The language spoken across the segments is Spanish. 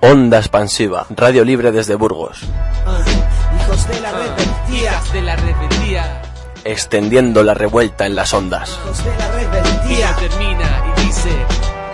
Onda expansiva, radio libre desde Burgos. Hijos de la rebeldía. de la rebeldía. Extendiendo la revuelta en las ondas. Hijos de la termina y dice,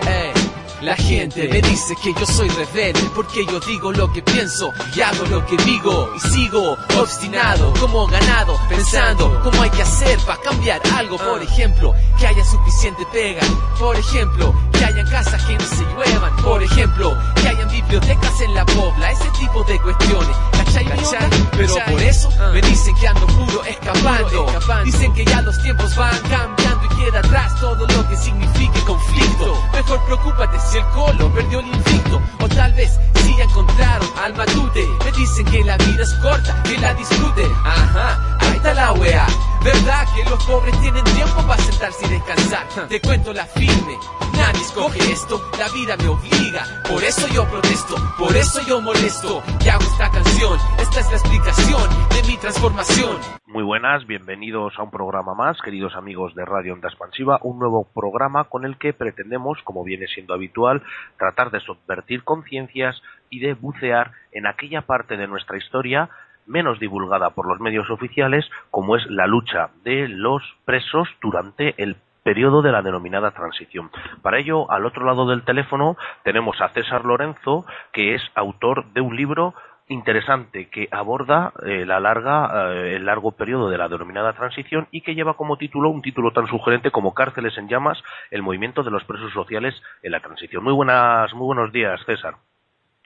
"Ey, La gente me dice que yo soy rebelde porque yo digo lo que pienso y hago lo que digo y sigo obstinado como ganado pensando cómo hay que hacer para cambiar algo por ejemplo que haya suficiente pega por ejemplo que hayan casas que no se lluevan por ejemplo que hayan bibliotecas en la pobla ese tipo de cuestiones. ¿cachai? onda? pero por eso me dicen que ando puro escapando. Dicen que ya los tiempos van cambiando y queda atrás todo lo que signifique conflicto. Mejor preocúpate si el colo perdió el invicto. O tal vez si ya encontraron al matute. Me dicen que la vida es corta que la disfrute. Ajá ahí está la wea verdad que los pobres tienen tiempo para sentarse y descansar te cuento la firme nadie escoge esto. La vida me obliga por eso yo protesto por eso yo molesto. Y hago esta canción esta es la explicación de mi transformación. Muy buenas, bienvenidos a un programa más, queridos amigos de Radio Onda Expansiva, un nuevo programa con el que pretendemos, como viene siendo habitual, tratar de subvertir conciencias y de bucear en aquella parte de nuestra historia menos divulgada por los medios oficiales, como es la lucha de los presos durante el periodo de la denominada transición. Para ello, al otro lado del teléfono tenemos a César Lorenzo, que es autor de un libro interesante que aborda eh, la larga, eh, el largo periodo de la denominada transición y que lleva como título un título tan sugerente como Cárceles en llamas, el movimiento de los presos sociales en la transición. Muy buenas, muy buenos días, César.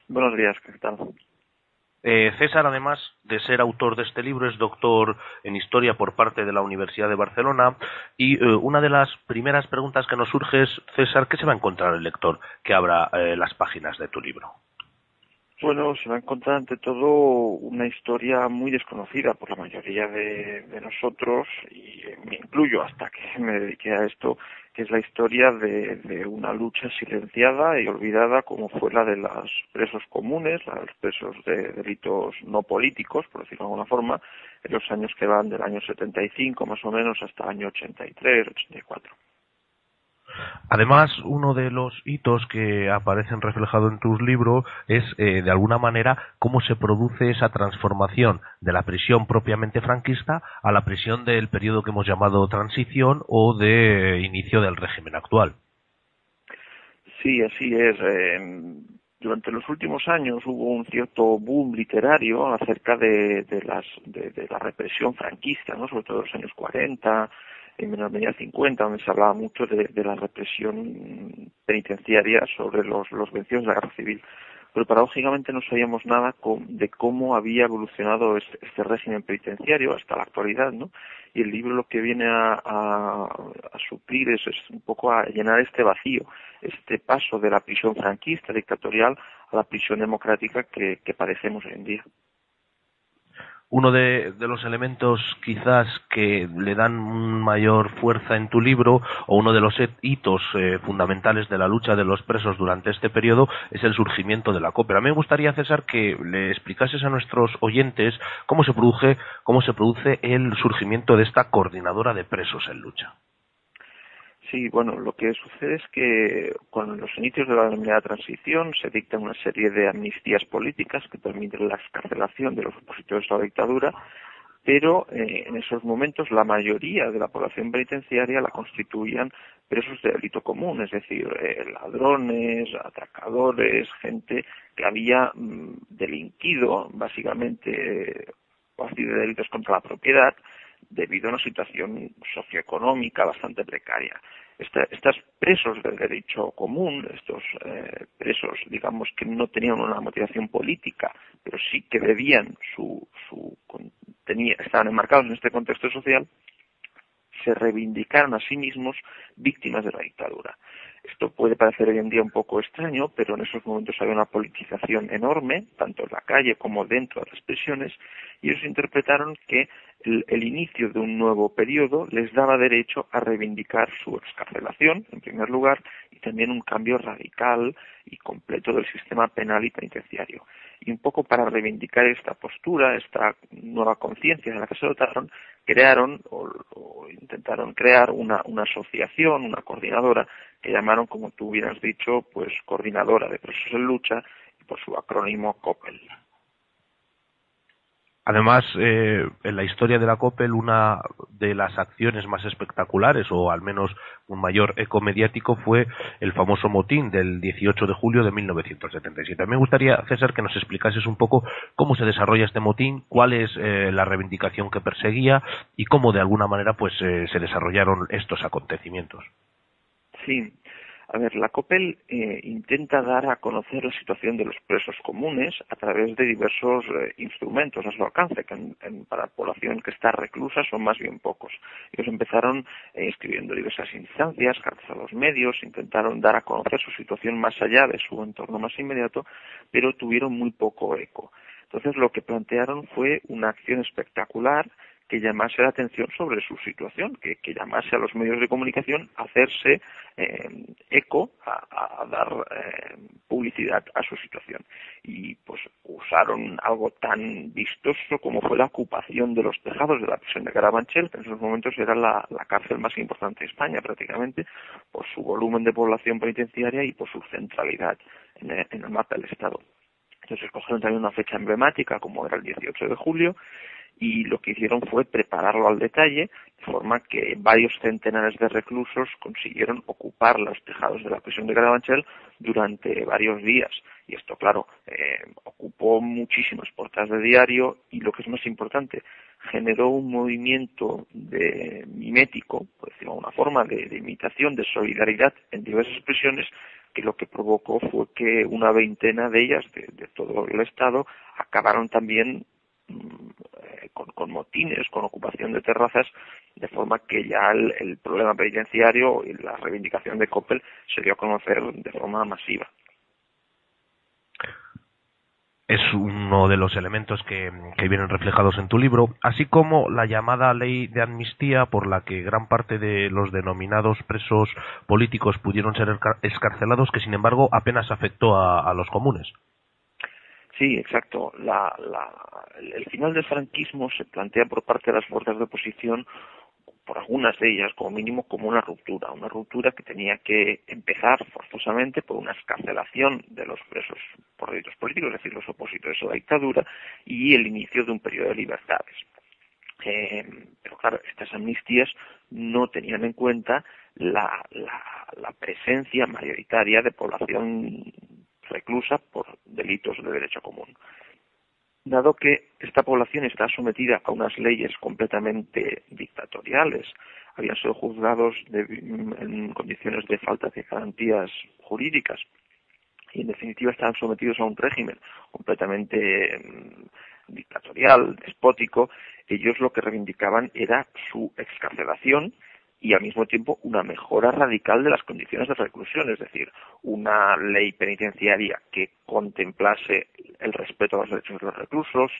Buenos días, ¿qué tal? Eh, César, además de ser autor de este libro, es doctor en historia por parte de la Universidad de Barcelona y eh, una de las primeras preguntas que nos surge es, César, ¿qué se va a encontrar el lector que abra eh, las páginas de tu libro? Bueno, se va a encontrar ante todo una historia muy desconocida por la mayoría de, nosotros, y me incluyo hasta que me dediqué a esto, que es la historia de, de una lucha silenciada y olvidada como fue la de los presos comunes, los presos de delitos no políticos, por decirlo de alguna forma, en los años que van del año 75 más o menos hasta el año 83, 84. Además, uno de los hitos que aparecen reflejados en tus libros es, eh, de alguna manera, cómo se produce esa transformación de la prisión propiamente franquista a la prisión del periodo que hemos llamado transición o de inicio del régimen actual. Sí, así es. Durante los últimos años hubo un cierto boom literario acerca de, de, las, de la represión franquista, ¿no? sobre todo en los años 40, en menor medida 50, donde se hablaba mucho de, la represión penitenciaria sobre los, los vencidos de la guerra civil. Pero paradójicamente no sabíamos nada de cómo había evolucionado este, este, régimen penitenciario hasta la actualidad, ¿no? Y el libro lo que viene a, a, a suplir es, es, un poco a llenar este vacío, este paso de la prisión franquista, dictatorial, a la prisión democrática que, que padecemos hoy en día uno de, de, los elementos quizás que le dan mayor fuerza en tu libro o uno de los hitos eh, fundamentales de la lucha de los presos durante este periodo es el surgimiento de la mí me gustaría, César, que le explicases a nuestros oyentes cómo se produce, cómo se produce el surgimiento de esta coordinadora de presos en lucha. Sí, bueno, lo que sucede es que con los inicios de la denominada transición se dicta una serie de amnistías políticas que permiten la excarcelación de los opositores a la dictadura, pero eh, en esos momentos la mayoría de la población penitenciaria la constituían presos de delito común, es decir, eh, ladrones, atracadores, gente que había mm, delinquido básicamente eh, de delitos contra la propiedad, debido a una situación socioeconómica bastante precaria. Estos presos del derecho común, estos eh, presos, digamos, que no tenían una motivación política, pero sí que debían su, su tenía, estaban enmarcados en este contexto social, se reivindicaron a sí mismos víctimas de la dictadura. Esto puede parecer hoy en día un poco extraño, pero en esos momentos había una politización enorme, tanto en la calle como dentro de las prisiones, y ellos interpretaron que el, el, inicio de un nuevo periodo les daba derecho a reivindicar su excarcelación, en primer lugar, y también un cambio radical y completo del sistema penal y penitenciario. Y un poco para reivindicar esta postura, esta nueva conciencia de la que se dotaron, crearon o, intentaron crear una, una, asociación, una coordinadora, que llamaron, como tú hubieras dicho, pues coordinadora de presos en lucha, por su acrónimo COPEL. Además, eh, en la historia de la Coppel, una de las acciones más espectaculares, o al menos un mayor eco mediático, fue el famoso motín del 18 de julio de 1977. Me gustaría, César, que nos explicases un poco cómo se desarrolla este motín, cuál es eh, la reivindicación que perseguía y cómo, de alguna manera, pues eh, se desarrollaron estos acontecimientos. Sí, a ver, la COPEL eh, intenta dar a conocer la situación de los presos comunes a través de diversos eh, instrumentos a su alcance, que en, para población que está reclusa son más bien pocos. Ellos empezaron eh, escribiendo diversas instancias, cartas a los medios, intentaron dar a conocer su situación más allá de su entorno más inmediato, pero tuvieron muy poco eco. Entonces lo que plantearon fue una acción espectacular que llamase la atención sobre su situación, que, llamase a los medios de comunicación a hacerse eh, eco, a, dar eh, publicidad a su situación. Y pues usaron algo tan vistoso como fue la ocupación de los tejados de la prisión de Carabanchel, que en esos momentos era la, cárcel más importante de España prácticamente, por su volumen de población penitenciaria y por su centralidad en el, en el mapa del Estado. Entonces escogieron también una fecha emblemática como era el 18 de julio y lo que hicieron fue prepararlo al detalle, de forma que varios centenares de reclusos consiguieron ocupar los tejados de la prisión de Carabanchel durante varios días. Y esto, claro, eh, ocupó muchísimas portadas de diario y lo que es más importante, generó un movimiento de mimético, por decirlo de alguna forma, de, imitación, de solidaridad en diversas prisiones que lo que provocó fue que una veintena de ellas, de todo el Estado, acabaron también eh, con, motines, con ocupación de terrazas, de forma que ya el, problema penitenciario y la reivindicación de Coppel se dio a conocer de forma masiva es uno de los elementos que, vienen reflejados en tu libro, así como la llamada ley de amnistía por la que gran parte de los denominados presos políticos pudieron ser escarcelados, que sin embargo apenas afectó a los comunes. Sí, exacto. el final del franquismo se plantea por parte de las fuerzas de oposición, por algunas de ellas, como mínimo, como una ruptura. Una ruptura que tenía que empezar forzosamente por una escarcelación de los presos por delitos políticos, es decir, los opositores a la dictadura, y el inicio de un periodo de libertades. Eh, pero claro, estas amnistías no tenían en cuenta la presencia mayoritaria de población reclusa por delitos de derecho común. Dado que esta población está sometida a unas leyes completamente dictatoriales, habían sido juzgados en condiciones de falta de garantías jurídicas y en definitiva estaban sometidos a un régimen completamente mm, dictatorial, despótico, ellos lo que reivindicaban era su excarcelación y al mismo tiempo una mejora radical de las condiciones de reclusión, es decir, una ley penitenciaria que contemplase el respeto a los derechos de los reclusos,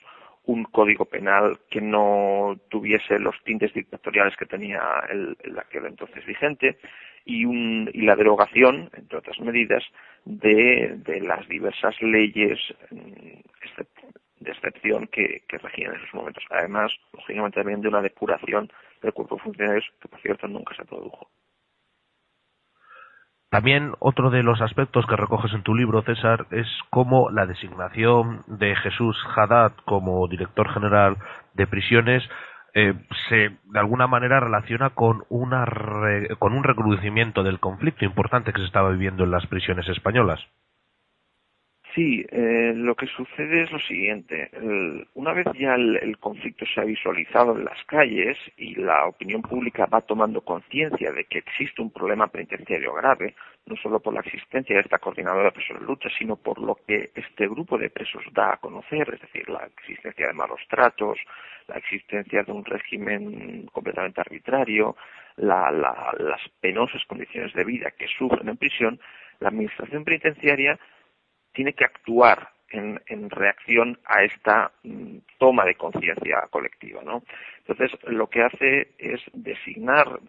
un código penal que no tuviese los tintes dictatoriales que tenía el, aquel entonces vigente y, la derogación, entre otras medidas, de, las diversas leyes mm, de excepción que regían en esos momentos. Además, lógicamente también de una depuración del cuerpo de que, por cierto, nunca se produjo. También otro de los aspectos que recoges en tu libro, César, es cómo la designación de Jesús Haddad como director general de prisiones eh, se de alguna manera relaciona con, una con un recrudecimiento del conflicto importante que se estaba viviendo en las prisiones españolas. Sí, eh, lo que sucede es lo siguiente. una vez ya el, conflicto se ha visualizado en las calles y la opinión pública va tomando conciencia de que existe un problema penitenciario grave, no solo por la existencia de esta coordinadora de presos de lucha, sino por lo que este grupo de presos da a conocer, es decir, la existencia de malos tratos, la existencia de un régimen completamente arbitrario, las penosas condiciones de vida que sufren en prisión, la administración penitenciaria tiene que actuar en, reacción a esta mm, toma de conciencia colectiva, ¿no? Entonces, lo que hace es designar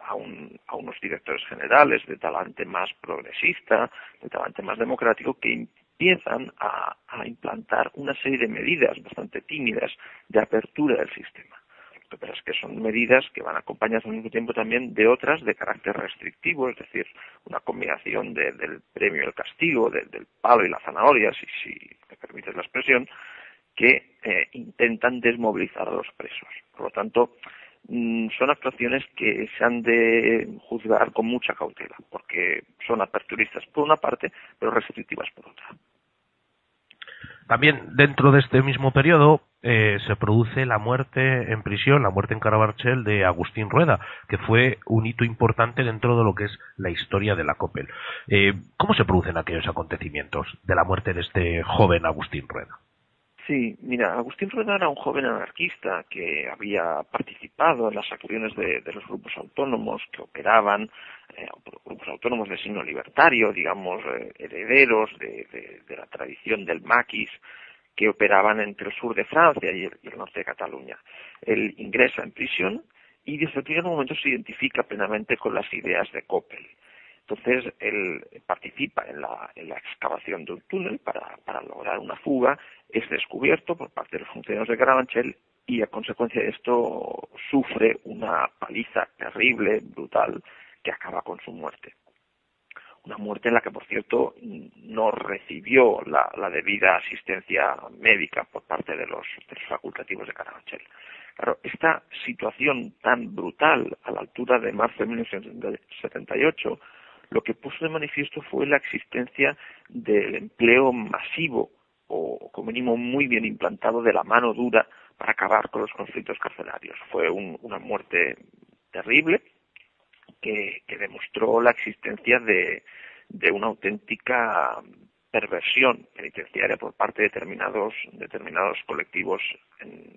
a, unos directores generales de talante más progresista, de talante más democrático, que empiezan a implantar una serie de medidas bastante tímidas de apertura del sistema. Pero es que son medidas que van acompañadas al mismo tiempo también de otras de carácter restrictivo, es decir, una combinación del premio y el castigo, del palo y la zanahoria, si, si me permites la expresión, que eh, intentan desmovilizar a los presos. Por lo tanto, mm, son actuaciones que se han de juzgar con mucha cautela, porque son aperturistas por una parte, pero restrictivas por otra. También dentro de este mismo periodo eh, se produce la muerte en prisión, la muerte en Carabanchel de Agustín Rueda, que fue un hito importante dentro de lo que es la historia de la COPEL. Eh, ¿Cómo se producen aquellos acontecimientos de la muerte de este joven Agustín Rueda? Sí, mira, Agustín Rueda era un joven anarquista que había participado en las acciones de, los grupos autónomos que operaban, grupos autónomos de signo libertario, digamos, eh, herederos de, la tradición del maquis, que operaban entre el sur de Francia y el, norte de Cataluña. Él ingresa en prisión y desde el primer momento se identifica plenamente con las ideas de Coppel. Entonces, él participa en la, excavación de un túnel para, lograr una fuga, es descubierto por parte de los funcionarios de Carabanchel y a consecuencia de esto sufre una paliza terrible, brutal, que acaba con su muerte. Una muerte en la que, por cierto, no recibió la, debida asistencia médica por parte de los, facultativos de Carabanchel. Claro, esta situación tan brutal a la altura de marzo de 1978 lo que puso de manifiesto fue la existencia del empleo masivo o como mínimo muy bien implantado de la mano dura para acabar con los conflictos carcelarios. Fue una muerte terrible que, demostró la existencia de, una auténtica perversión penitenciaria por parte de determinados, determinados colectivos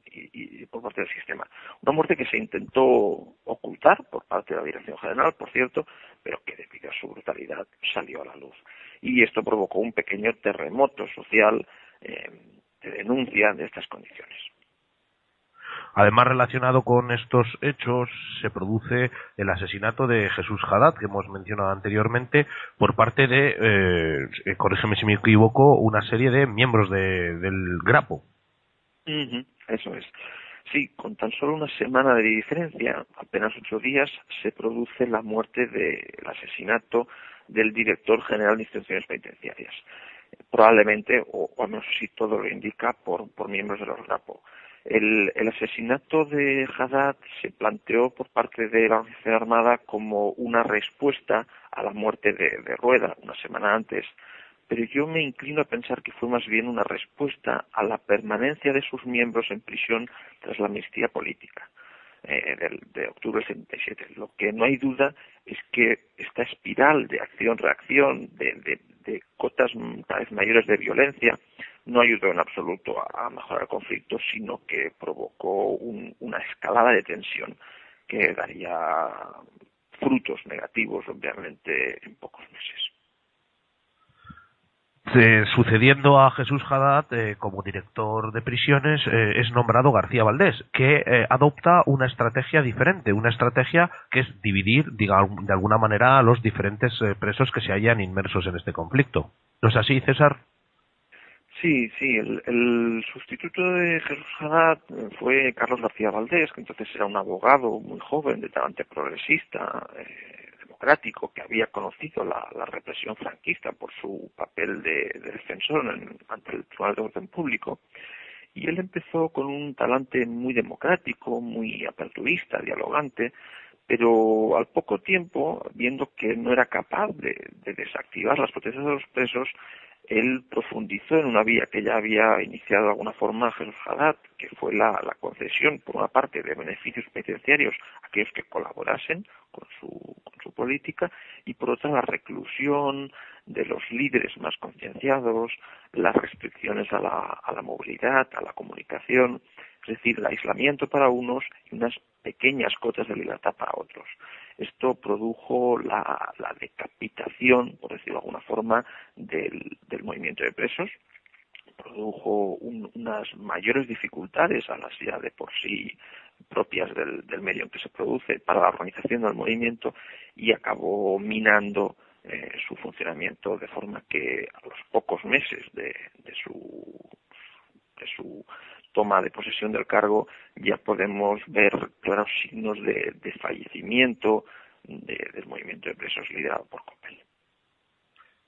y, por parte del sistema. Una muerte que se intentó ocultar por parte de la Dirección General, por cierto, pero que debido a su brutalidad salió a la luz. Y esto provocó un pequeño terremoto social eh, de denuncia de estas condiciones. Además, relacionado con estos hechos, se produce el asesinato de Jesús Haddad, que hemos mencionado anteriormente, por parte de, eh, eh corrígeme si me equivoco, una serie de miembros del Grapo. eso es. Sí, con tan solo una semana de diferencia, apenas ocho días, se produce la muerte del asesinato del director general de instituciones penitenciarias. Probablemente, o, al menos si todo lo indica, por, por miembros de los Grapo. El, asesinato de Haddad se planteó por parte de la Organización Armada como una respuesta a la muerte de, Rueda una semana antes, pero yo me inclino a pensar que fue más bien una respuesta a la permanencia de sus miembros en prisión tras la amnistía política eh, de, octubre del 77. Lo que no hay duda es que esta espiral de acción-reacción, de, de cotas cada vez mayores de violencia, no ayudó en absoluto a, mejorar el conflicto, sino que provocó una escalada de tensión que daría frutos negativos, obviamente, en pocos meses. Sucediendo a Jesús Haddad eh, como director de prisiones, eh, es nombrado García Valdés, que eh, adopta una estrategia diferente, una estrategia que es dividir, de alguna manera, a los diferentes presos que se hayan inmersos en este conflicto. ¿No es así, César? Sí, sí, el, sustituto de Jesús Haddad fue Carlos García Valdés, que entonces era un abogado muy joven, de talante progresista, eh, democrático, que había conocido la, represión franquista por su papel de, defensor ante el Tribunal de Orden Público. Y él empezó con un talante muy democrático, muy aperturista, dialogante, pero al poco tiempo, viendo que no era capaz de, de desactivar las protestas de los presos, él profundizó en una vía que ya había iniciado de alguna forma Jesús Haddad, que fue la, concesión, por una parte, de beneficios penitenciarios a aquellos que colaborasen con su, con su política, y por otra, la reclusión de los líderes más concienciados, las restricciones a la movilidad, a la comunicación, es decir, el aislamiento para unos y unas pequeñas cotas de libertad para otros. Esto produjo la, decapitación, por decirlo de alguna forma, del, movimiento de presos, produjo unas mayores dificultades a las ya de por sí propias del, medio en que se produce para la organización del movimiento y acabó minando eh, su funcionamiento de forma que a los pocos meses de, su, de su toma de posesión del cargo ya podemos ver claros signos de, fallecimiento del movimiento de presos liderado por Coppel.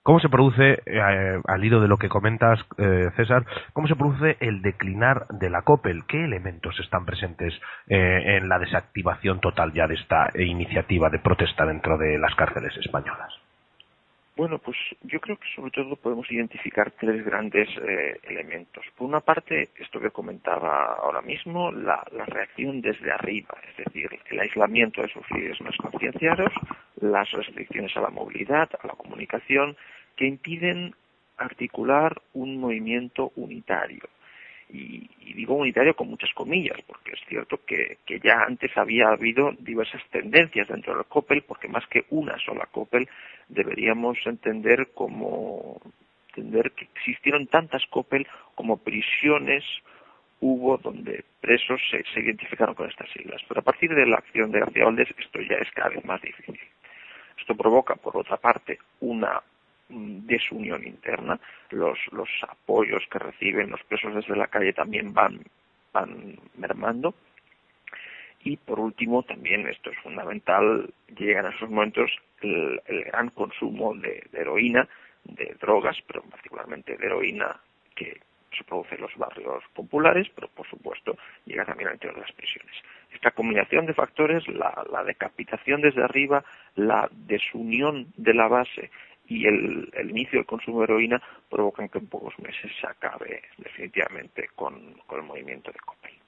¿Cómo se produce, eh, al hilo de lo que comentas, eh, César, cómo se produce el declinar de la COPEL? ¿Qué elementos están presentes eh, en la desactivación total ya de esta iniciativa de protesta dentro de las cárceles españolas? Bueno, pues yo creo que sobre todo podemos identificar tres grandes elementos. Por una parte, esto que comentaba ahora mismo, la, reacción desde arriba, es decir, el aislamiento de sus líderes más concienciados, las restricciones a la movilidad, a la comunicación que impiden articular un movimiento unitario. Y, digo unitario con muchas comillas, porque es cierto que, ya antes había habido diversas tendencias dentro del COPEL, porque más que una sola COPEL deberíamos entender como entender que existieron tantas COPEL como prisiones hubo donde presos se, se, identificaron con estas siglas. Pero a partir de la acción de García Valdés esto ya es cada vez más difícil. Esto provoca, por otra parte, una desunión interna. Los, los apoyos que reciben los presos desde la calle también van, van mermando. Y por último, también esto es fundamental, llegan a esos momentos el, gran consumo de, heroína, de drogas, pero particularmente de heroína que se produce en los barrios populares, pero por supuesto llega también al interior de las prisiones. Esta combinación de factores, la decapitación desde arriba, la desunión de la base y el, inicio del consumo de heroína provocan que en pocos meses se acabe definitivamente con, el movimiento de Coppel.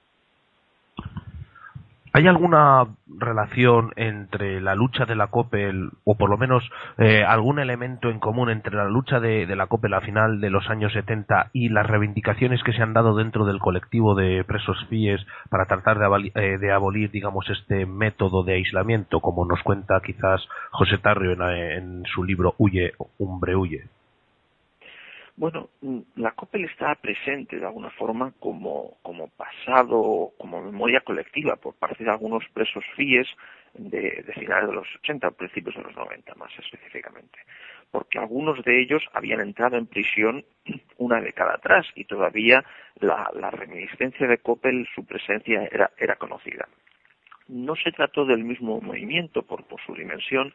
¿Hay alguna relación entre la lucha de la COPEL, o por lo menos eh, algún elemento en común entre la lucha de, la COPEL a final de los años 70 y las reivindicaciones que se han dado dentro del colectivo de presos FIES para tratar de, eh, abolir, digamos, este método de aislamiento, como nos cuenta quizás José Tarrio en, su libro Huye, Hombre Huye? Bueno, mm, la COPEL está presente de alguna forma como, como pasado, como memoria colectiva por parte de algunos presos FIES de, finales de los 80, principios de los 90 más específicamente. Porque algunos de ellos habían entrado en prisión una década atrás y todavía la, reminiscencia de Coppel, su presencia era, era conocida. No se trató del mismo movimiento por, por su dimensión,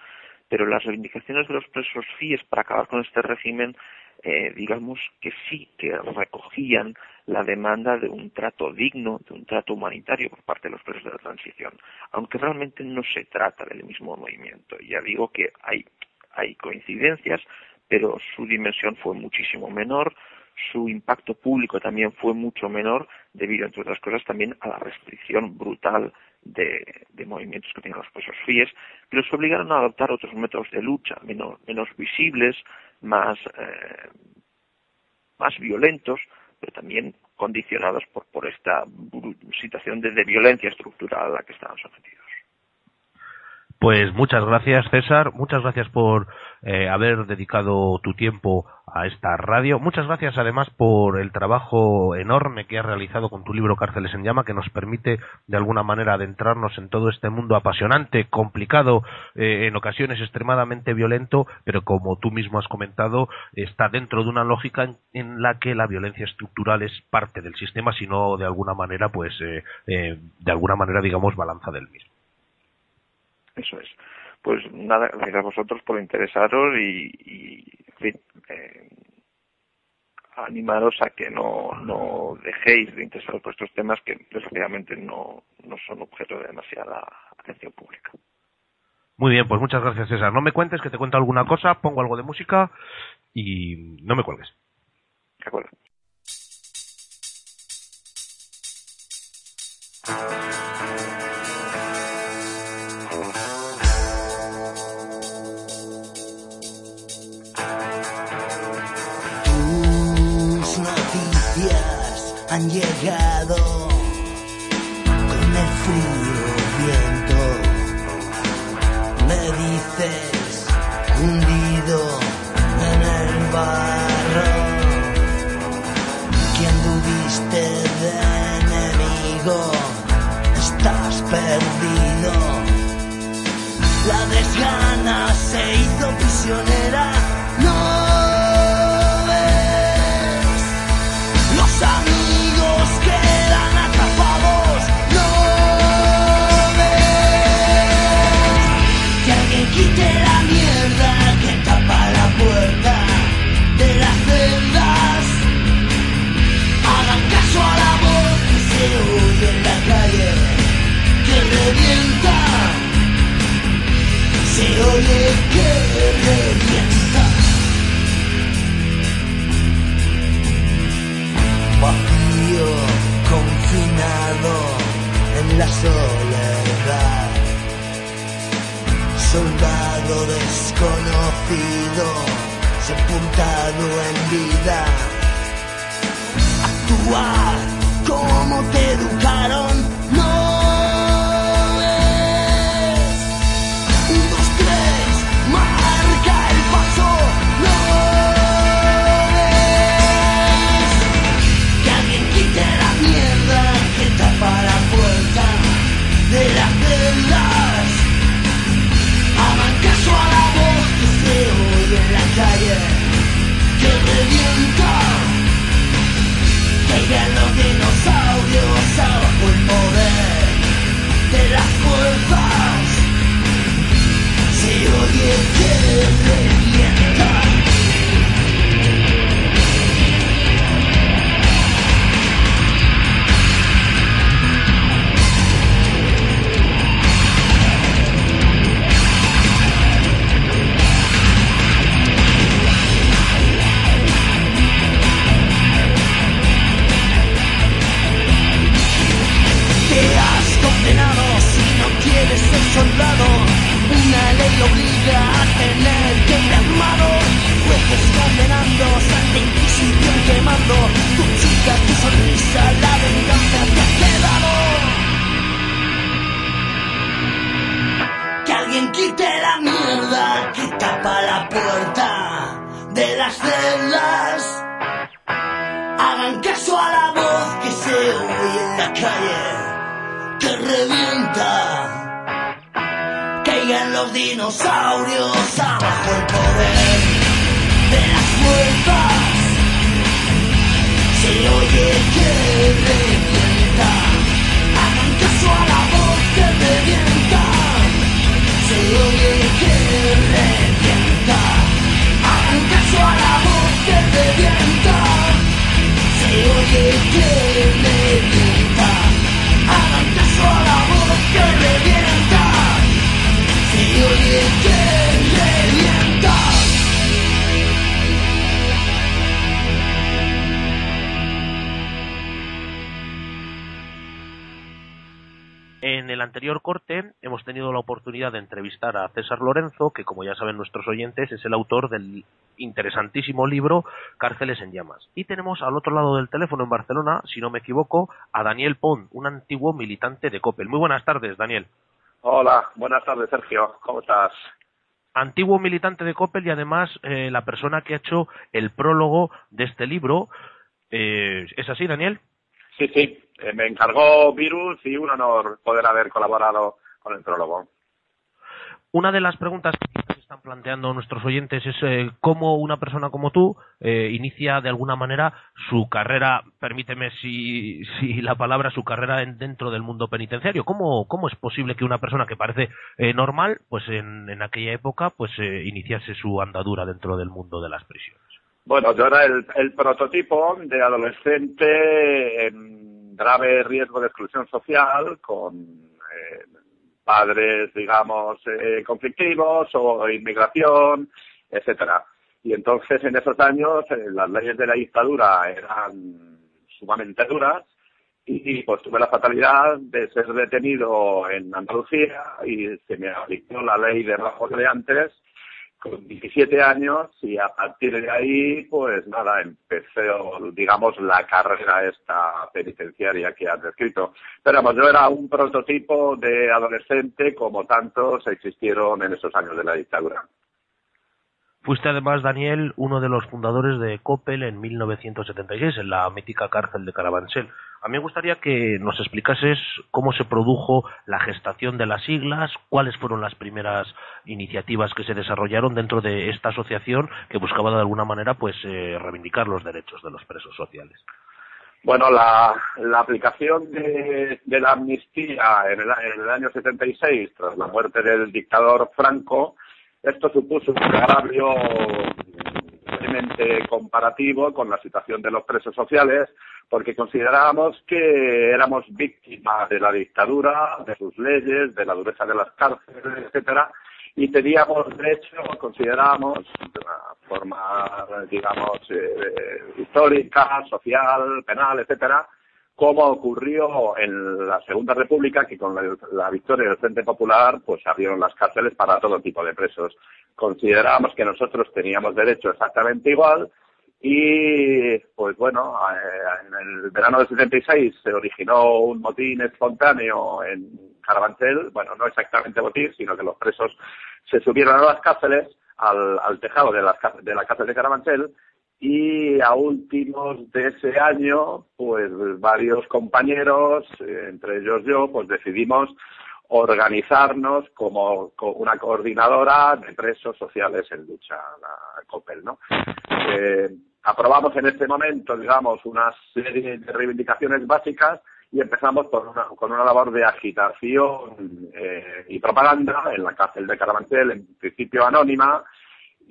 pero las reivindicaciones de los presos FIES para acabar con este régimen eh, digamos que sí que recogían la demanda de un trato digno, de un trato humanitario por parte de los presos de la transición, aunque realmente no se trata del mismo movimiento. Ya digo que hay, hay coincidencias, pero su dimensión fue muchísimo menor, su impacto público también fue mucho menor debido, entre otras cosas, también a la restricción brutal de, movimientos que tenían los presos FIES, que los obligaron a adoptar otros métodos de lucha menos, menos visibles, más, eh, más violentos, pero también condicionados por, por esta situación de, de violencia estructural a la que estaban sometidos. Pues muchas gracias, César. Muchas gracias por eh, haber dedicado tu tiempo a esta radio. Muchas gracias además por el trabajo enorme que has realizado con tu libro Cárceles en Llama, que nos permite de alguna manera adentrarnos en todo este mundo apasionante, complicado, eh, en ocasiones extremadamente violento, pero como tú mismo has comentado, está dentro de una lógica en, la que la violencia estructural es parte del sistema, sino de alguna manera, pues, eh, de alguna manera, digamos, balanza del mismo. Eso es. Pues nada, gracias a vosotros por interesaros y, en fin, eh, animaros a que no, no dejéis de interesaros por estos temas que desgraciadamente no, no son objeto de demasiada atención pública. Muy bien, pues muchas gracias César. No me cuentes que te cuento alguna cosa, pongo algo de música y no me cuelgues. De acuerdo. Han llegado con el frío viento. Me dices hundido en el barro. Quien tuviste de enemigo, estás perdido. La desgana se hizo prisionera. Vacío, confinado en la soledad. Soldado desconocido, sepultado en vida. Actuar como te educaron. Anterior corte hemos tenido la oportunidad de entrevistar a César Lorenzo, que como ya saben nuestros oyentes es el autor del interesantísimo libro Cárceles en llamas. Y tenemos al otro lado del teléfono en Barcelona, si no me equivoco, a Daniel Pon, un antiguo militante de Coppel. Muy buenas tardes, Daniel. Hola, buenas tardes, Sergio. ¿Cómo estás? Antiguo militante de Coppel y además eh, la persona que ha hecho el prólogo de este libro. Eh, ¿Es así, Daniel? Sí, sí. Eh, me encargó Virus y un honor poder haber colaborado con el prólogo. Una de las preguntas que están planteando nuestros oyentes es eh, cómo una persona como tú eh, inicia de alguna manera su carrera, permíteme si, si la palabra, su carrera en- dentro del mundo penitenciario. ¿Cómo, ¿Cómo es posible que una persona que parece eh, normal, pues en, en aquella época, pues iniciase su andadura dentro del mundo de las prisiones? Bueno, yo era el, el prototipo de adolescente en grave riesgo de exclusión social con eh, padres, digamos, eh, conflictivos o inmigración, etcétera. Y entonces en esos años eh, las leyes de la dictadura eran sumamente duras y pues tuve la fatalidad de ser detenido en Andalucía y se me aplicó la ley de rajos de antes con 17 años y a partir de ahí, pues nada, empecé, digamos, la carrera esta penitenciaria que has descrito. Pero vamos, yo era un prototipo de adolescente como tantos existieron en esos años de la dictadura. Fuiste además, Daniel, uno de los fundadores de Coppel en 1976, en la mítica cárcel de Carabanchel. A mí me gustaría que nos explicases cómo se produjo la gestación de las siglas, cuáles fueron las primeras iniciativas que se desarrollaron dentro de esta asociación que buscaba de alguna manera pues eh, reivindicar los derechos de los presos sociales. Bueno, la, aplicación de, de la amnistía en el, en el año 76, tras la muerte del dictador Franco, esto supuso un agravio comparativo con la situación de los presos sociales, porque considerábamos que éramos víctimas de la dictadura, de sus leyes, de la dureza de las cárceles, etcétera, y teníamos derecho, considerábamos, de una forma, digamos, eh, histórica, social, penal, etcétera, como ocurrió en la Segunda República, que con la, la, victoria del Frente Popular, pues abrieron las cárceles para todo tipo de presos. Considerábamos que nosotros teníamos derecho exactamente igual y, pues bueno, eh, en el verano del 76 se originó un motín espontáneo en Carabanchel, bueno, no exactamente motín, sino que los presos se subieron a las cárceles, al, tejado de la, de la cárcel de Carabanchel, y a últimos de ese año, pues varios compañeros, eh, entre ellos yo, pues decidimos organizarnos como una coordinadora de presos sociales en lucha, la COPEL, ¿no? Eh, aprobamos en este momento, digamos, una serie de reivindicaciones básicas y empezamos con una, con una labor de agitación eh, y propaganda en la cárcel de Carabanchel, en principio anónima,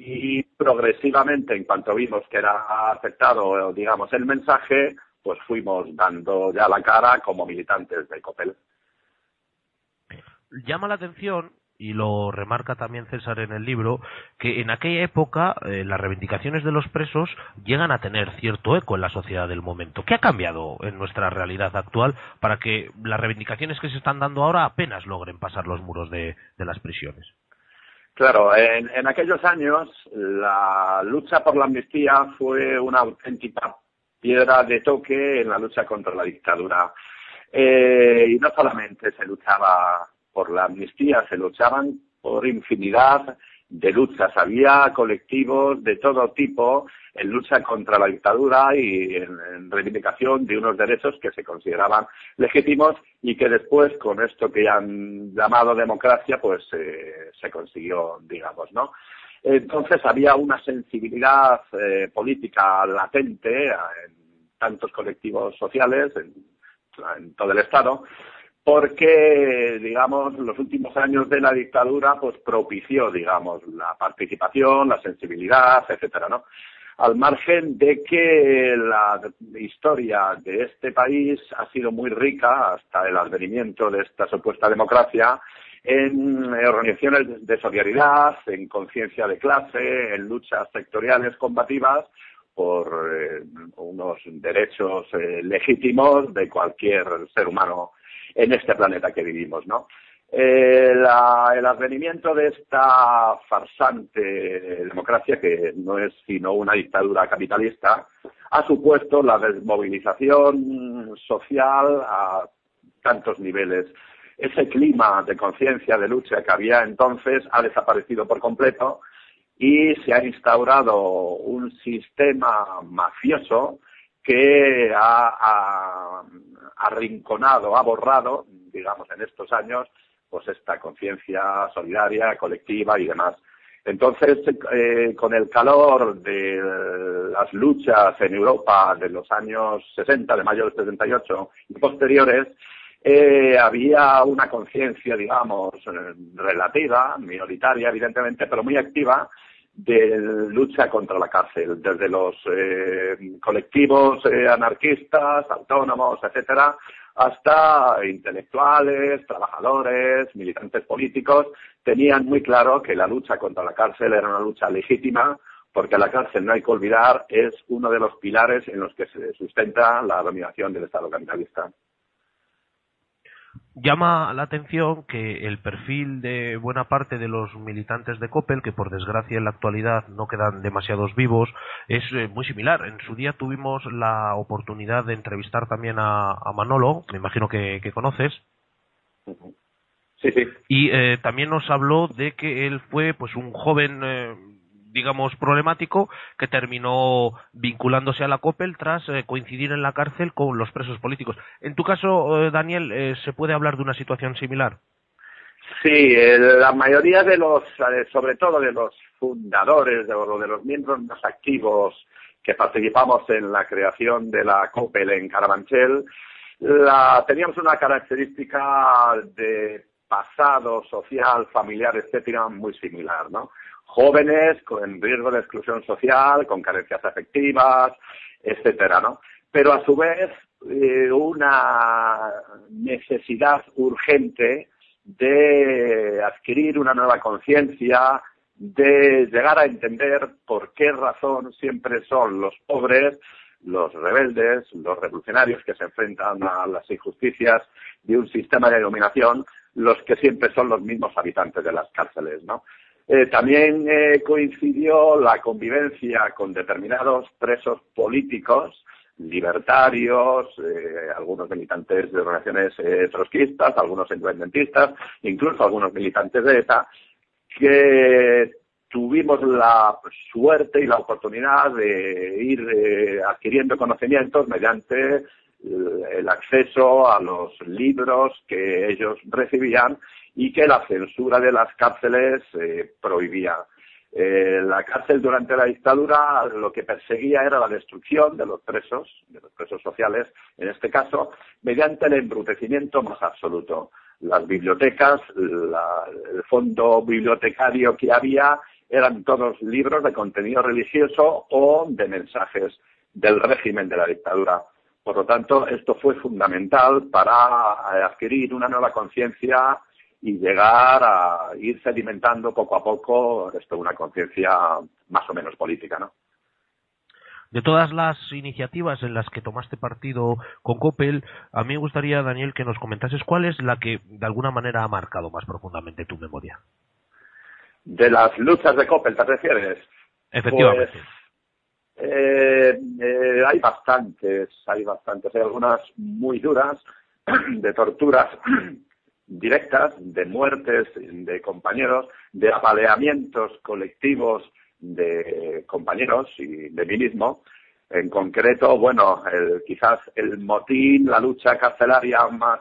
y progresivamente, en cuanto vimos que era aceptado, digamos, el mensaje, pues fuimos dando ya la cara como militantes de COPEL. Llama la atención y lo remarca también César en el libro, que en aquella época eh, las reivindicaciones de los presos llegan a tener cierto eco en la sociedad del momento. ¿Qué ha cambiado en nuestra realidad actual para que las reivindicaciones que se están dando ahora apenas logren pasar los muros de, de las prisiones? Claro, en, en, aquellos años la lucha por la amnistía fue una auténtica piedra de toque en la lucha contra la dictadura. Eh, y no solamente se luchaba por la amnistía, se luchaban por infinidad de luchas. Había colectivos de todo tipo en lucha contra la dictadura y en, reivindicación de unos derechos que se consideraban legítimos y que después, con esto que han llamado democracia, pues eh, se consiguió, digamos, ¿no? Entonces había una sensibilidad eh, política latente en tantos colectivos sociales en todo el Estado porque, digamos, los últimos años de la dictadura, pues propició, digamos, la participación, la sensibilidad, etcétera, ¿no? Al margen de que la historia de este país ha sido muy rica hasta el advenimiento de esta supuesta democracia en organizaciones de solidaridad, en conciencia de clase, en luchas sectoriales combativas por eh, unos derechos eh, legítimos de cualquier ser humano en este planeta que vivimos, ¿no? Eh, el advenimiento de esta farsante democracia, que no es sino una dictadura capitalista, ha supuesto la desmovilización social a tantos niveles. Ese clima de conciencia, de lucha que había entonces ha desaparecido por completo y se ha instaurado un sistema mafioso que ha, ha arrinconado, ha borrado, digamos, en estos años, pues esta conciencia solidaria, colectiva y demás. Entonces, eh, con el calor de las luchas en Europa de los años 60, de mayo del 78 y posteriores, eh, había una conciencia, digamos, relativa, minoritaria, evidentemente, pero muy activa, de lucha contra la cárcel, desde los eh, colectivos eh, anarquistas, autónomos, etcétera, hasta intelectuales, trabajadores, militantes políticos, tenían muy claro que la lucha contra la cárcel era una lucha legítima, porque la cárcel, no hay que olvidar, es uno de los pilares en los que se sustenta la dominación del Estado capitalista. Llama la atención que el perfil de buena parte de los militantes de Coppel, que por desgracia en la actualidad no quedan demasiados vivos, es eh, muy similar. En su día tuvimos la oportunidad de entrevistar también a, a Manolo, me imagino que, que conoces. Sí, sí. Y eh, también nos habló de que él fue pues un joven eh, digamos, problemático que terminó vinculándose a la COPEL tras eh, coincidir en la cárcel con los presos políticos. En tu caso, eh, Daniel, eh, ¿se puede hablar de una situación similar? Sí, la mayoría de los, sobre todo de los fundadores de, o de los miembros más activos que participamos en la creación de la COPEL en Carabanchel, la, teníamos una característica de pasado social, familiar, etcétera, muy similar, ¿no? Jóvenes con riesgo de exclusión social, con carencias afectivas, etcétera, ¿no? Pero a su vez eh, una necesidad urgente de adquirir una nueva conciencia, de llegar a entender por qué razón siempre son los pobres los rebeldes, los revolucionarios que se enfrentan a las injusticias de un sistema de dominación, los que siempre son los mismos habitantes de las cárceles, ¿no? Eh, también eh, coincidió la convivencia con determinados presos políticos, libertarios, eh, algunos militantes de organizaciones trotskistas, algunos independentistas, incluso algunos militantes de ETA, que tuvimos la suerte y la oportunidad de ir adquiriendo conocimientos mediante el acceso a los libros que ellos recibían y que la censura de las cárceles eh, prohibía. Eh, la cárcel durante la dictadura lo que perseguía era la destrucción de los presos, de los presos sociales, en este caso, mediante el embrutecimiento más absoluto. Las bibliotecas, el fondo bibliotecario que había eran todos libros de contenido religioso o de mensajes del régimen de la dictadura. Por lo tanto, esto fue fundamental para adquirir una nueva conciencia y llegar a ir sedimentando poco a poco esto una conciencia más o menos política, ¿no? De todas las iniciativas en las que tomaste partido con Coppel, a mí me gustaría, Daniel, que nos comentases cuál es la que de alguna manera ha marcado más profundamente tu memoria. De las luchas de Coppel, ¿te refieres? Efectivamente. Pues, eh, eh, hay bastantes, hay bastantes, hay algunas muy duras, de torturas directas de muertes de compañeros, de apaleamientos colectivos de compañeros y de mí mismo. En concreto, bueno, el, quizás el motín, la lucha carcelaria más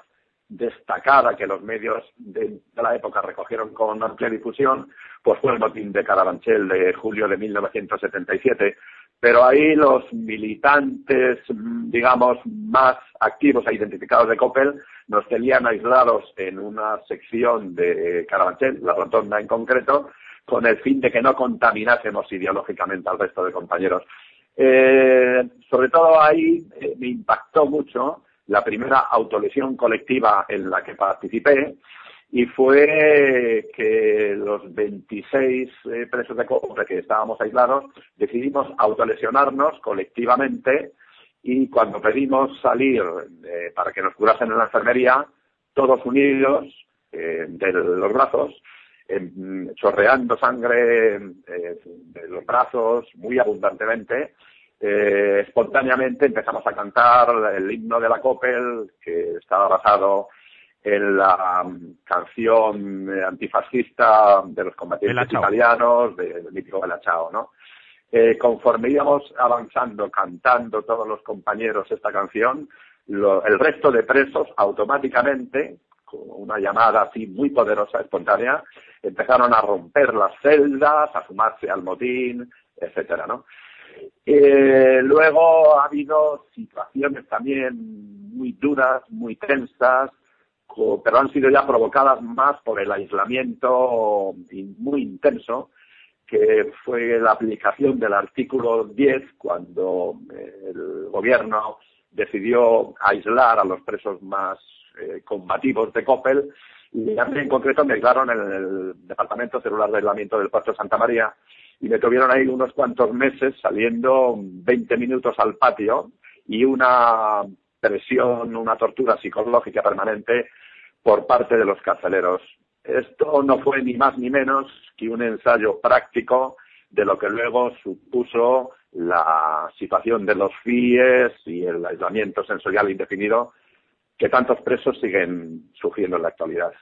destacada que los medios de, la época recogieron con amplia difusión, pues fue el motín de Carabanchel de julio de 1977. Pero ahí los militantes, digamos, más activos e identificados de Coppel nos tenían aislados en una sección de Carabanchel, la rotonda en concreto, con el fin de que no contaminásemos ideológicamente al resto de compañeros. Eh, sobre todo ahí eh, me impactó mucho la primera autolesión colectiva en la que participé y fue que los 26 eh, presos de cobre que estábamos aislados decidimos autolesionarnos colectivamente y cuando pedimos salir eh, para que nos curasen en la enfermería, todos unidos eh, de los brazos, chorreando sangre de los brazos muy abundantemente, eh, espontáneamente empezamos a cantar el himno de la Coppel, que estaba basado en la um, canción eh, antifascista de los combatientes italianos, del mítico Belachao, ¿no? Eh, conforme íbamos avanzando, cantando todos los compañeros esta canción, el resto de presos automáticamente, con una llamada así muy poderosa, espontánea, empezaron a romper las celdas, a sumarse al motín, etcétera, ¿no? Eh, luego ha habido situaciones también muy duras, muy tensas, pero han sido ya provocadas más por el aislamiento muy intenso, que fue la aplicación del artículo 10 cuando eh, el gobierno decidió aislar a los presos más eh, combativos de Coppel y en concreto me aislaron en el Departamento Celular de Aislamiento del Puerto Santa María y me tuvieron ahí unos cuantos meses saliendo 20 minutos al patio y una presión, una tortura psicológica permanente por parte de los carceleros. Esto no fue ni más ni menos que un ensayo práctico de lo que luego supuso la situación de los FIES y el aislamiento sensorial indefinido que tantos presos siguen sufriendo en la actualidad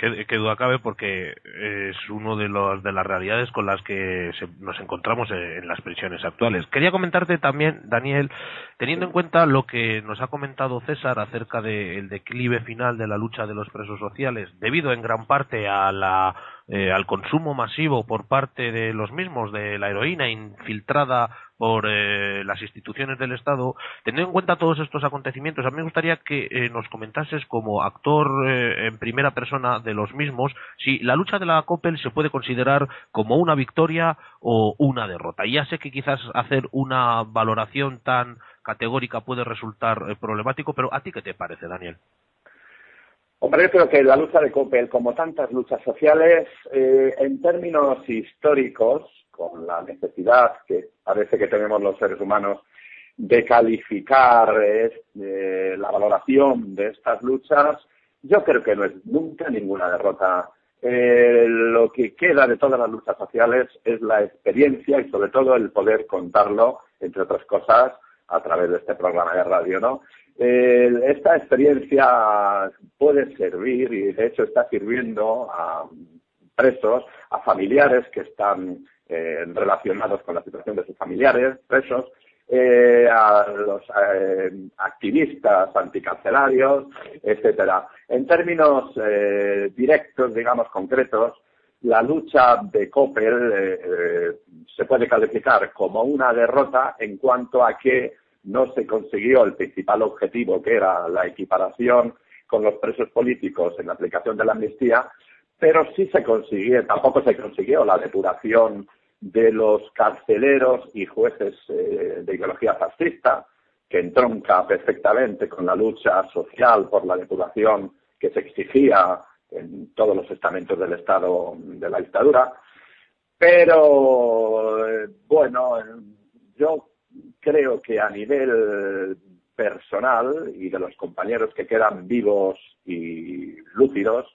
que, duda cabe porque es uno de, los, de las realidades con las que nos encontramos en, las prisiones actuales. Quería comentarte también, Daniel, teniendo en cuenta lo que nos ha comentado César acerca del declive final de la lucha de los presos sociales, debido en gran parte a la eh, al consumo masivo por parte de los mismos de la heroína infiltrada por eh, las instituciones del Estado, teniendo en cuenta todos estos acontecimientos, a mí me gustaría que eh, nos comentases como actor en primera persona de los mismos si la lucha de la COPEL se puede considerar como una victoria o una derrota. Ya sé que quizás hacer una valoración tan categórica puede resultar problemático, pero ¿a ti qué te parece, Daniel? Hombre, yo creo que la lucha de Coppel, como tantas luchas sociales, eh, en términos históricos, con la necesidad que parece que tenemos los seres humanos de calificar eh, la valoración de estas luchas, yo creo que no es nunca ninguna derrota. Eh, lo que queda de todas las luchas sociales es la experiencia y sobre todo el poder contarlo, entre otras cosas, a través de este programa de radio, ¿no? Eh, esta experiencia puede servir y de hecho está sirviendo a presos, a familiares que están eh, relacionados con la situación de sus familiares, presos, eh, a los eh, activistas anticarcelarios, etcétera. En términos eh, directos, digamos concretos, la lucha de Coppel se puede calificar como una derrota en cuanto a que no se consiguió el principal objetivo, que era la equiparación con los presos políticos en la aplicación de la amnistía, pero sí se consiguió, tampoco se consiguió la depuración de los carceleros y jueces eh, de ideología fascista, que entronca perfectamente con la lucha social por la depuración que se exigía en todos los estamentos del Estado de la dictadura. Pero, eh, bueno, yo creo que a nivel personal y de los compañeros que quedan vivos y lúcidos,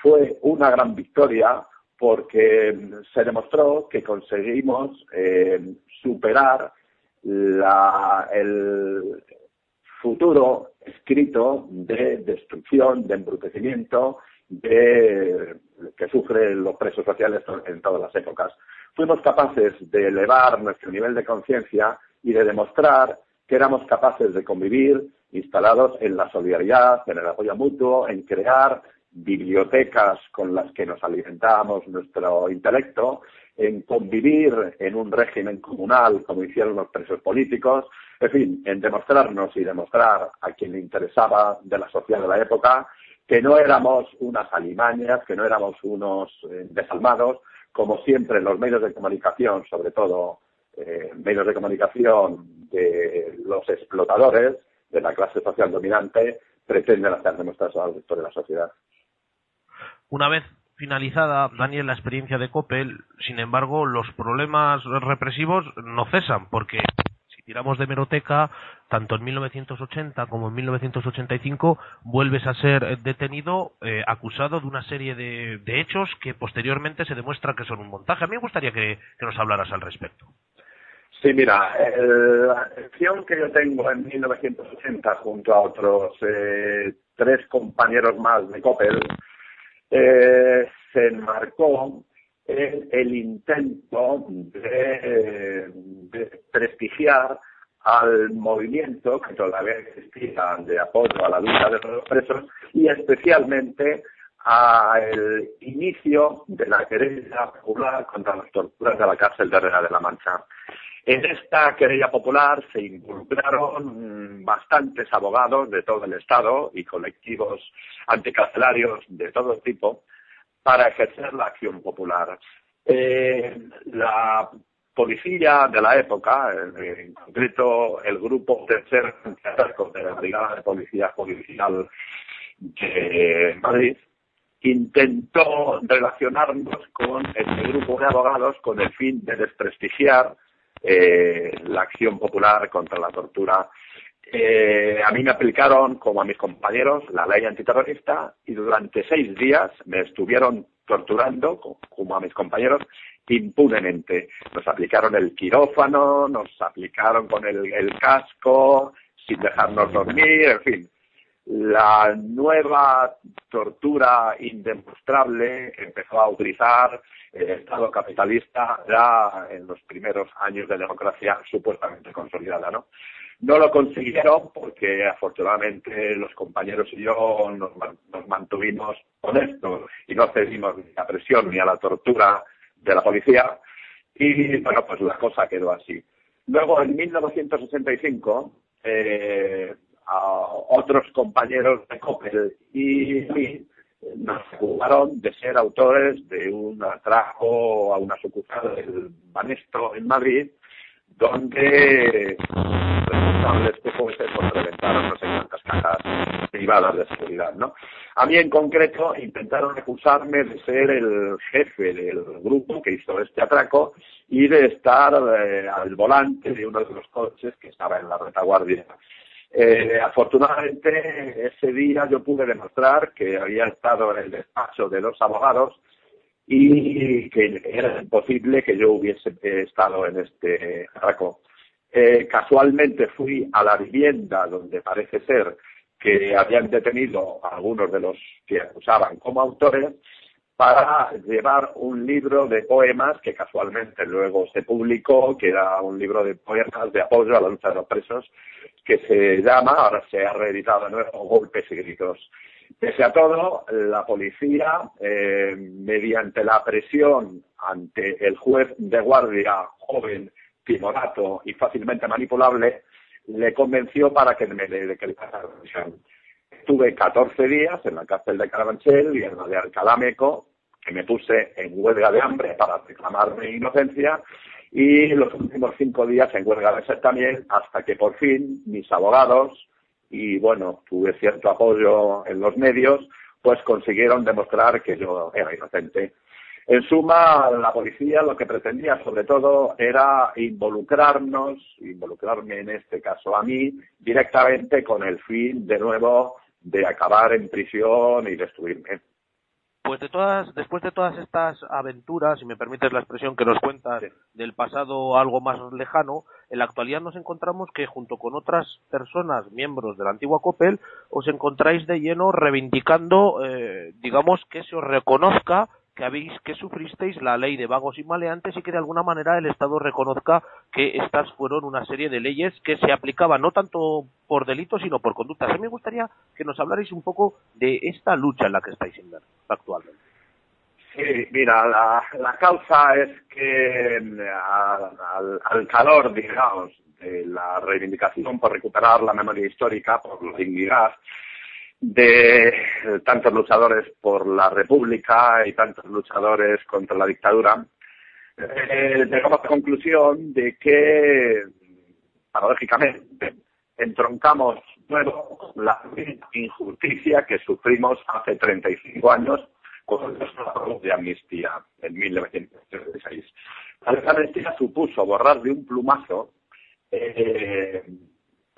fue una gran victoria porque se demostró que conseguimos eh, superar la, el futuro escrito de destrucción, de embrutecimiento, de, que sufren los presos sociales en todas las épocas. Fuimos capaces de elevar nuestro nivel de conciencia y de demostrar que éramos capaces de convivir instalados en la solidaridad, en el apoyo mutuo, en crear bibliotecas con las que nos alimentábamos nuestro intelecto, en convivir en un régimen comunal como hicieron los presos políticos, en fin, en demostrarnos y demostrar a quien le interesaba de la sociedad de la época que no éramos unas alimañas, que no éramos unos eh, desalmados, como siempre en los medios de comunicación, sobre todo eh, medios de comunicación de los explotadores, de la clase social dominante, pretenden hacer demostrar al resto de la sociedad. Una vez finalizada, Daniel, la experiencia de Coppel, sin embargo, los problemas represivos no cesan, porque si tiramos de meroteca, tanto en 1980 como en 1985, vuelves a ser detenido, eh, acusado de una serie de, hechos que posteriormente se demuestra que son un montaje. A mí me gustaría que nos hablaras al respecto. Sí, mira, el, la acción que yo tengo en 1980 junto a otros eh, tres compañeros más de Coppel, eh, se enmarcó en el intento de, de, prestigiar al movimiento que todavía existía de apoyo a la lucha de los presos y especialmente al inicio de la querella popular contra las torturas de la cárcel de Herrera de la Mancha. En esta querella popular se involucraron bastantes abogados de todo el Estado y colectivos anticarcelarios de todo tipo para ejercer la acción popular. Eh, la policía de la época, en concreto el grupo tercer de la Brigada de Policía Judicial de Madrid, intentó relacionarnos con este grupo de abogados con el fin de desprestigiar eh, la acción popular contra la tortura. Eh, a mí me aplicaron, como a mis compañeros, la ley antiterrorista y durante seis días me estuvieron torturando, como a mis compañeros, impunemente. Nos aplicaron el quirófano, nos aplicaron con el, el casco, sin dejarnos dormir, en fin. La nueva tortura indemostrable que empezó a utilizar el Estado capitalista ya en los primeros años de democracia supuestamente consolidada, ¿no? No lo consiguieron porque afortunadamente los compañeros y yo nos, mantuvimos honestos y no cedimos ni a la presión ni a la tortura de la policía y bueno, pues la cosa quedó así. Luego en 1965 eh, a otros compañeros de Coppel y mí nos acusaron de ser autores de un atraco a una sucursal del Banesto en Madrid, donde responsables que fuesen pues reventaron no sé cuántas cajas privadas de seguridad, ¿no? A mí en concreto intentaron acusarme de ser el jefe del grupo que hizo este atraco y de estar eh, al volante de uno de los coches que estaba en la retaguardia. Eh, afortunadamente, ese día yo pude demostrar que había estado en el despacho de los abogados y que era imposible que yo hubiese estado en este atraco. Eh, casualmente fui a la vivienda donde parece ser que habían detenido a algunos de los que acusaban como autores para llevar un libro de poemas que casualmente luego se publicó, que era un libro de poemas de apoyo a la lucha de los presos, que se llama, ahora se ha reeditado de nuevo, Golpes y Gritos. Pese a todo, la policía, eh, mediante la presión ante el juez de guardia joven, timorato y fácilmente manipulable, le convenció para que me decretara la prisión. Estuve 14 días en la cárcel de Carabanchel y en la de Alcalameco, que me puse en huelga de hambre para reclamar mi inocencia, y los últimos cinco días en huelga de sed también, hasta que por fin mis abogados, y bueno, tuve cierto apoyo en los medios, pues consiguieron demostrar que yo era inocente. En suma, la policía lo que pretendía sobre todo era involucrarnos, involucrarme en este caso a mí, directamente con el fin de nuevo de acabar en prisión y destruirme. Pues de todas, después de todas estas aventuras, si me permites la expresión que nos cuentas del pasado algo más lejano, en la actualidad nos encontramos que junto con otras personas, miembros de la antigua COPEL, os encontráis de lleno reivindicando, eh, digamos, que se os reconozca que habéis que sufristeis la ley de vagos y maleantes y que de alguna manera el Estado reconozca que estas fueron una serie de leyes que se aplicaban no tanto por delitos sino por conductas. A me gustaría que nos hablarais un poco de esta lucha en la que estáis inmersos actualmente. Sí, mira, la, causa es que al, al, calor, digamos, de la reivindicación por recuperar la memoria histórica, por la dignidad, de tantos luchadores por la República y tantos luchadores contra la dictadura, eh, llegamos a la conclusión de que, paradójicamente, entroncamos nuevo la injusticia que sufrimos hace 35 años con los de amnistía en 1936. La amnistía supuso borrar de un plumazo eh,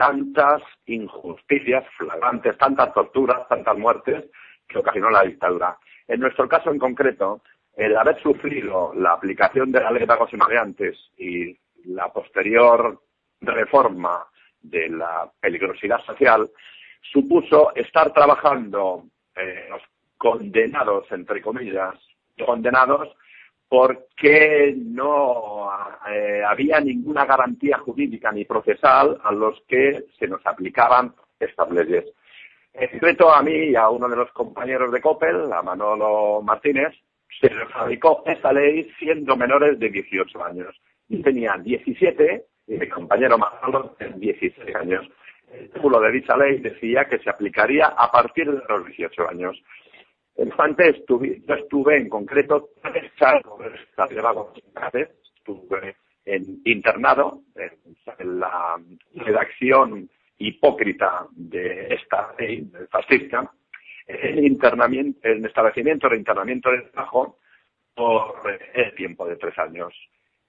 tantas injusticias flagrantes, tantas torturas, tantas muertes que ocasionó la dictadura. En nuestro caso en concreto, el haber sufrido la aplicación de la ley de pagos y maleantes y la posterior reforma de la peligrosidad social supuso estar trabajando eh, los condenados, entre comillas, condenados porque no eh, había ninguna garantía jurídica ni procesal a los que se nos aplicaban estas leyes. En secreto a mí y a uno de los compañeros de COPEL, a Manolo Martínez, se nos aplicó esa ley siendo menores de 18 años. Y tenían 17 y mi compañero Manolo tenía 16 años. El título de dicha ley decía que se aplicaría a partir de los 18 años. Entonces, estuve, yo estuve en concreto tres estuve en internado en, la redacción hipócrita de esta ley fascista, en internamiento, en establecimiento de internamiento de trabajo por el tiempo de tres años.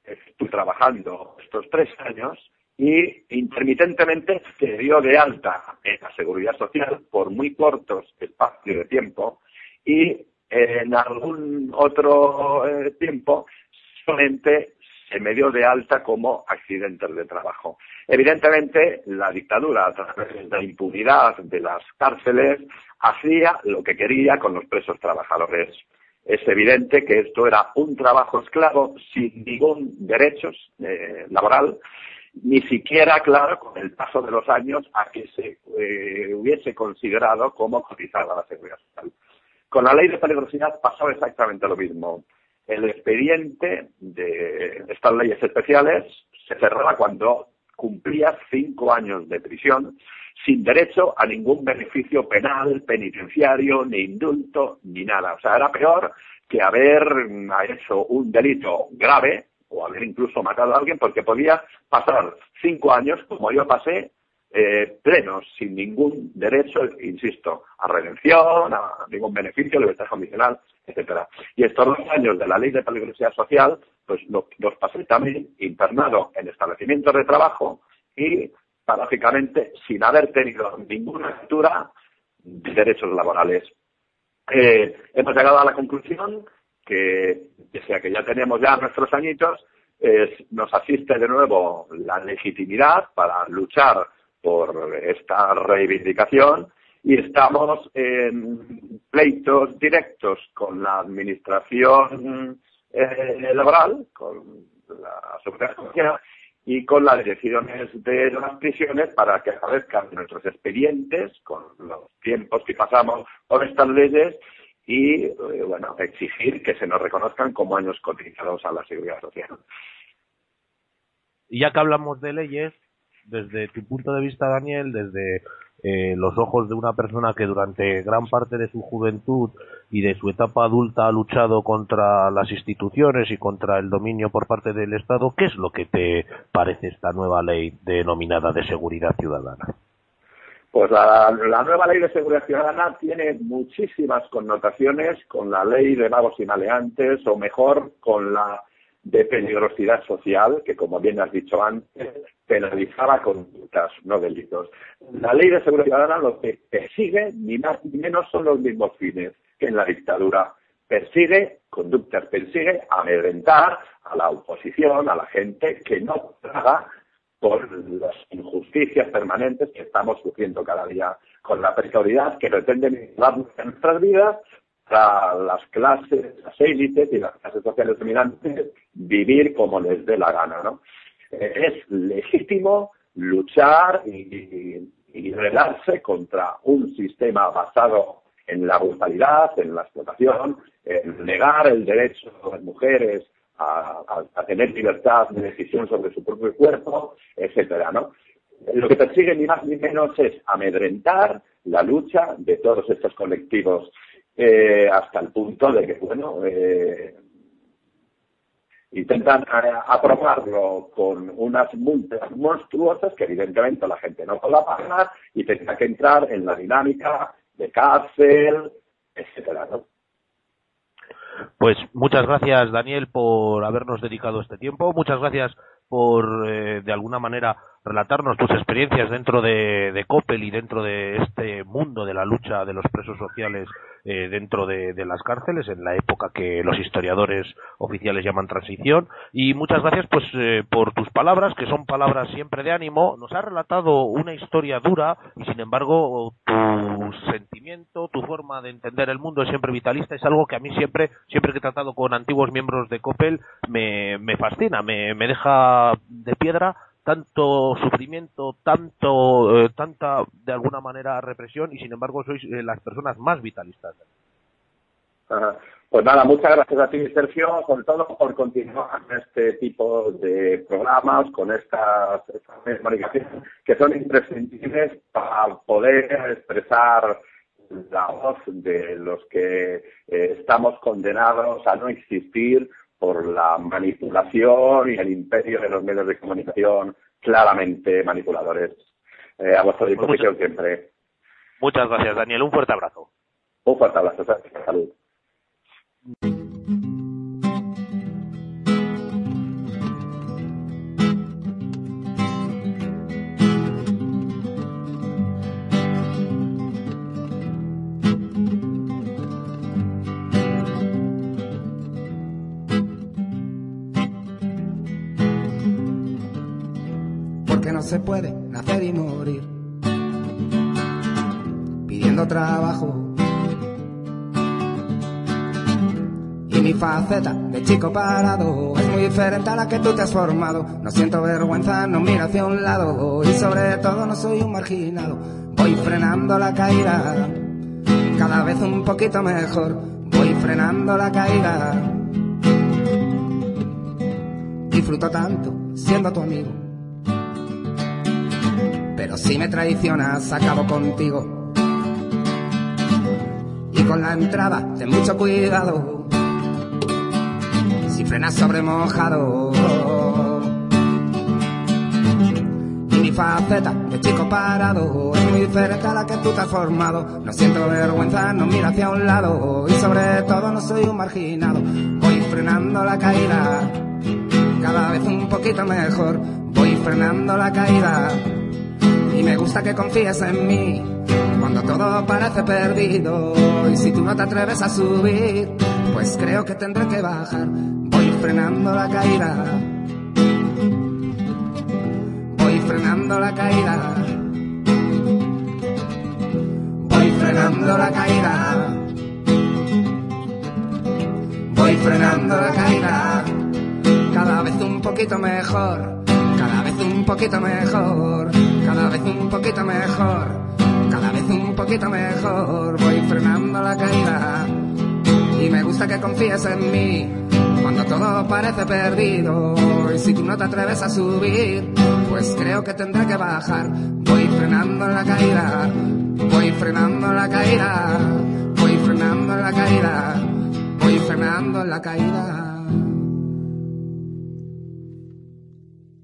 Estuve trabajando estos tres años y intermitentemente se dio de alta en la seguridad social por muy cortos espacios de tiempo y en algún otro eh, tiempo solamente se me dio de alta como accidentes de trabajo. Evidentemente, la dictadura, a través de la impunidad de las cárceles, hacía lo que quería con los presos trabajadores. Es evidente que esto era un trabajo esclavo sin ningún derecho eh, laboral, ni siquiera, claro, con el paso de los años, a que se eh, hubiese considerado como cotizada la seguridad social. Con la ley de peligrosidad pasaba exactamente lo mismo. El expediente de estas leyes especiales se cerraba cuando cumplía cinco años de prisión sin derecho a ningún beneficio penal, penitenciario, ni indulto, ni nada. O sea, era peor que haber hecho un delito grave o haber incluso matado a alguien porque podía pasar cinco años, como yo pasé, eh, plenos, sin ningún derecho, insisto, a redención, a ningún beneficio, libertad condicional, etcétera. Y estos dos años de la ley de peligrosidad social pues los pasé también internado en establecimientos de trabajo y paradójicamente sin haber tenido ninguna lectura de derechos laborales. Eh, hemos llegado a la conclusión que, pese que ya tenemos ya nuestros añitos, nos asiste de nuevo la legitimidad para luchar por esta reivindicación y estamos en pleitos directos con la administración eh, laboral, con la seguridad social y con las decisiones de las prisiones para que aparezcan nuestros expedientes con los tiempos que pasamos por estas leyes y, eh, bueno, exigir que se nos reconozcan como años cotizados a la seguridad social. Y ya que hablamos de leyes, desde tu punto de vista, Daniel, desde eh, los ojos de una persona que durante gran parte de su juventud y de su etapa adulta ha luchado contra las instituciones y contra el dominio por parte del Estado, ¿qué es lo que te parece esta nueva ley denominada de seguridad ciudadana? Pues la, nueva ley de seguridad ciudadana tiene muchísimas connotaciones con la ley de vagos y maleantes, o mejor, con la de peligrosidad social, que como bien has dicho antes, penalizaba conductas, no delitos. La ley de seguridad ciudadana lo que persigue, ni más ni menos, son los mismos fines que en la dictadura. Persigue conductas, persigue amedrentar a la oposición, a la gente que no paga por las injusticias permanentes que estamos sufriendo cada día, con la precariedad que pretenden dar en nuestras vidas para las clases, las élites y las clases sociales dominantes vivir como les dé la gana, ¿no? Es legítimo luchar y, y, rebelarse contra un sistema basado en la brutalidad, en la explotación, en negar el derecho de las mujeres a, a, tener libertad de decisión sobre su propio cuerpo, etcétera, ¿no? Lo que persigue ni más ni menos es amedrentar la lucha de todos estos colectivos eh, hasta el punto de que, bueno, eh, intentan eh, aprobarlo con unas multas monstruosas que evidentemente la gente no puede pagar y tendrá que entrar en la dinámica de cárcel, etcétera, ¿no? Pues muchas gracias, Daniel, por habernos dedicado este tiempo. Muchas gracias por, de alguna manera, relatarnos tus experiencias dentro de, de, Coppel y dentro de este mundo de la lucha de los presos sociales eh, dentro de, de, las cárceles en la época que los historiadores oficiales llaman transición. Y muchas gracias pues eh, por tus palabras que son palabras siempre de ánimo. Nos has relatado una historia dura y sin embargo tu sentimiento tu forma de entender el mundo es siempre vitalista. Es algo que a mí siempre siempre que he tratado con antiguos miembros de Coppel me, me fascina me, me deja de piedra tanto sufrimiento, tanto, eh, tanta, de alguna manera, represión y sin embargo sois eh, las personas más vitalistas. Pues nada, muchas gracias a ti, Sergio, sobre todo por continuar con este tipo de programas, con estas, comunicaciones que son imprescindibles para poder expresar la voz de los que eh, estamos condenados a no existir por la manipulación y el imperio de los medios de comunicación claramente manipuladores. Eh, a vuestra pues disposición siempre. Muchas gracias, Daniel. Un fuerte abrazo. Un fuerte abrazo. Salud. Se puede nacer y morir. Pidiendo trabajo. Y mi faceta de chico parado es muy diferente a la que tú te has formado. No siento vergüenza, no miro hacia un lado y sobre todo no soy un marginado. Voy frenando la caída, cada vez un poquito mejor. Voy frenando la caída. Disfruto tanto siendo tu amigo si me traicionas, acabo contigo. Y con la entrada, ten mucho cuidado. Si frenas sobre mojado. Y mi faceta de chico parado es muy diferente a la que tú te has formado. No siento vergüenza, no miro hacia un lado. Y sobre todo no soy un marginado. Voy frenando la caída vez un poquito mejor. Voy frenando la caída y me gusta que confíes en mí cuando todo parece perdido. Y si tú no te atreves a subir, pues creo que tendré que bajar. Voy frenando la caída. Voy frenando la caída. Voy frenando la caída. Voy frenando la caída. Cada vez un poquito mejor. Vez un poquito mejor. Cada vez un poquito mejor. Cada vez un poquito mejor. Voy frenando la caída. Y me gusta que confíes en mí. Cuando todo parece perdido. Y si tú no te atreves a subir, pues creo que tendré que bajar. Voy frenando la caída. Voy frenando la caída. Voy frenando la caída. Voy frenando la caída.